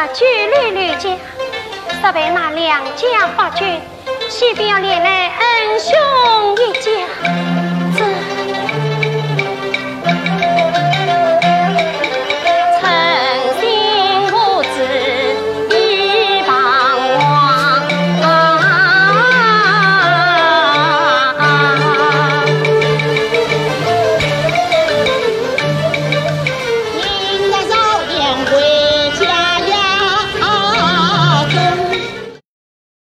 那绝虑家若被那梁家发觉先不要连累恩兄